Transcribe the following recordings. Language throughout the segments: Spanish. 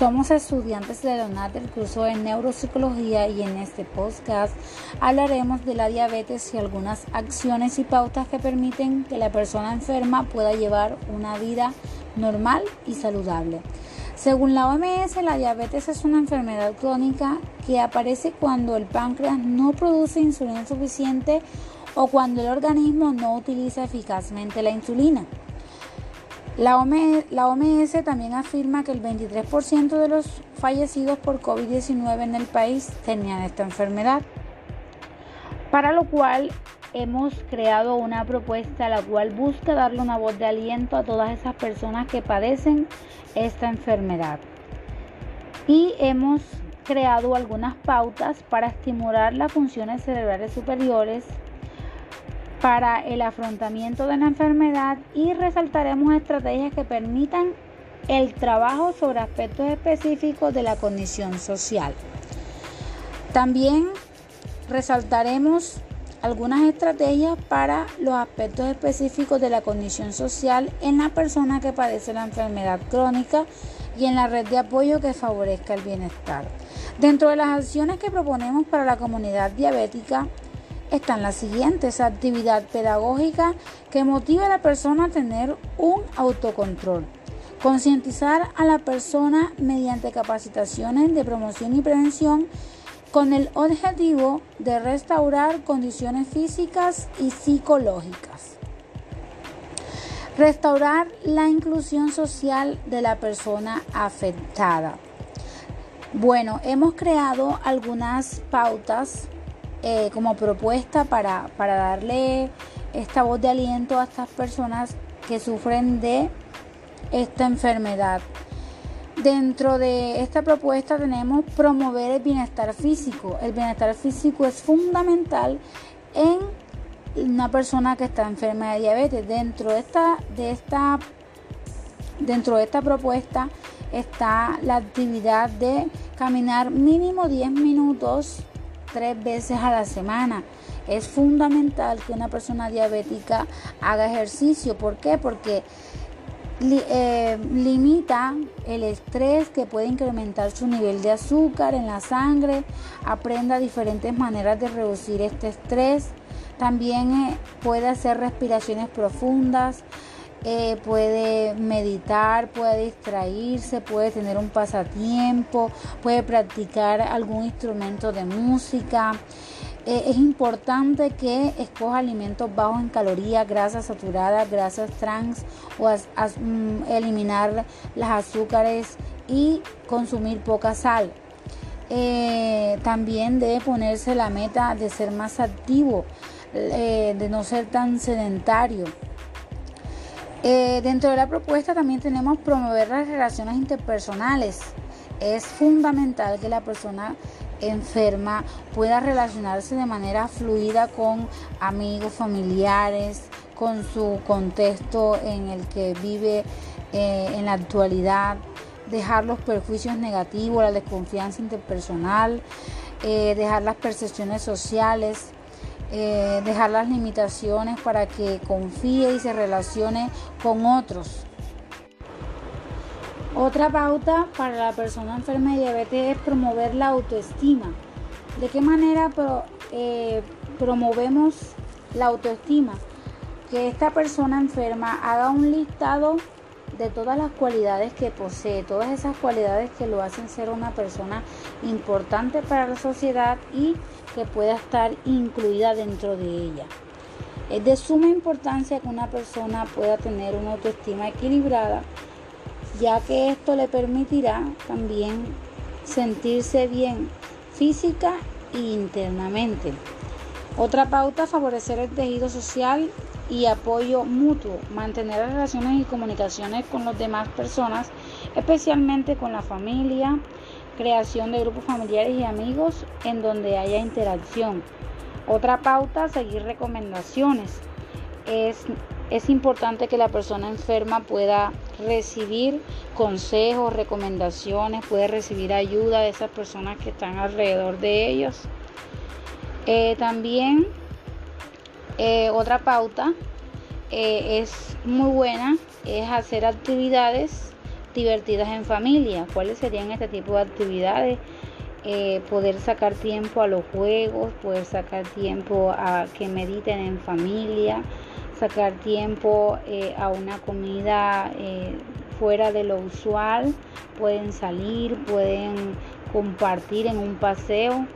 Somos estudiantes de la del curso de Neuropsicología y en este podcast hablaremos de la diabetes y algunas acciones y pautas que permiten que la persona enferma pueda llevar una vida normal y saludable. Según la OMS, la diabetes es una enfermedad crónica que aparece cuando el páncreas no produce insulina suficiente o cuando el organismo no utiliza eficazmente la insulina. La OMS, también afirma que el 23% de los fallecidos por COVID-19 en el país tenían esta enfermedad, para lo cual hemos creado una propuesta la cual busca darle una voz de aliento a todas esas personas que padecen esta enfermedad. Y hemos creado algunas pautas para estimular las funciones cerebrales superiores, para el afrontamiento de la enfermedad y resaltaremos estrategias que permitan el trabajo sobre aspectos específicos de la condición social. También resaltaremos algunas estrategias para los aspectos específicos de la condición social en la persona que padece la enfermedad crónica y en la red de apoyo que favorezca el bienestar. Dentro de las acciones que proponemos para la comunidad diabética, están las siguientes. Actividad pedagógica que motiva a la persona a tener un autocontrol. Concientizar a la persona mediante capacitaciones de promoción y prevención con el objetivo de restaurar condiciones físicas y psicológicas. Restaurar la inclusión social de la persona afectada. Bueno, hemos creado algunas pautas eh, como propuesta para, para darle esta voz de aliento a estas personas que sufren de esta enfermedad. Dentro de esta propuesta tenemos promover el bienestar físico. El bienestar físico es fundamental en una persona que está enferma de diabetes. Dentro de esta, de esta, dentro de esta propuesta está la actividad de caminar mínimo 10 minutos tres veces a la semana. Es fundamental que una persona diabética haga ejercicio. ¿Por qué? Porque eh, limita el estrés que puede incrementar su nivel de azúcar en la sangre, aprenda diferentes maneras de reducir este estrés, también eh, puede hacer respiraciones profundas, eh, puede meditar, puede distraerse, puede tener un pasatiempo, puede practicar algún instrumento de música. Eh, es importante que escoja alimentos bajos en calorías, grasas saturadas, grasas trans o mm, eliminar las azúcares y consumir poca sal. Eh, también debe ponerse la meta de ser más activo, de no ser tan sedentario. Eh, dentro de la propuesta también tenemos promover las relaciones interpersonales. Es fundamental que la persona enferma pueda relacionarse de manera fluida con amigos, familiares, con su contexto en el que vive eh, en la actualidad, dejar los perjuicios negativos, la desconfianza interpersonal, eh, dejar las percepciones sociales, eh, dejar las limitaciones para que confíe y se relacione con otros. Otra pauta para la persona enferma de diabetes es promover la autoestima. ¿De qué manera eh, promovemos la autoestima? Que esta persona enferma haga un listado de todas las cualidades que posee, todas esas cualidades que lo hacen ser una persona importante para la sociedad y que pueda estar incluida dentro de ella. Es de suma importancia que una persona pueda tener una autoestima equilibrada, ya que esto le permitirá también sentirse bien física e internamente. Otra pauta, favorecer el tejido social y apoyo mutuo, mantener relaciones y comunicaciones con las demás personas, especialmente con la familia, creación de grupos familiares y amigos en donde haya interacción. Otra pauta, seguir recomendaciones. Es, es importante que la persona enferma pueda recibir consejos, recomendaciones, puede recibir ayuda de esas personas que están alrededor de ellos. Eh, también eh, otra pauta eh, es muy buena, es hacer actividades divertidas en familia. ¿Cuáles serían este tipo de actividades? Eh, poder sacar tiempo a los juegos, poder sacar tiempo a que mediten en familia, sacar tiempo eh, a una comida eh, fuera de lo usual, pueden salir, pueden compartir en un paseo.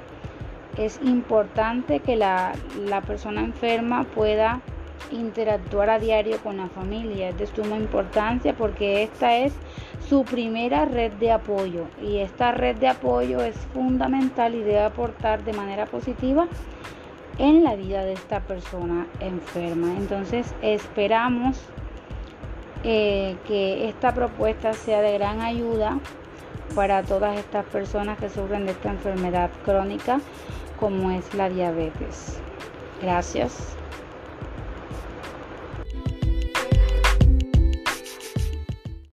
Es importante que la, la persona enferma pueda interactuar a diario con la familia. Es de suma importancia porque esta es su primera red de apoyo y esta red de apoyo es fundamental y debe aportar de manera positiva en la vida de esta persona enferma. Entonces esperamos eh, que esta propuesta sea de gran ayuda para todas estas personas que sufren de esta enfermedad crónica como es la diabetes. Gracias.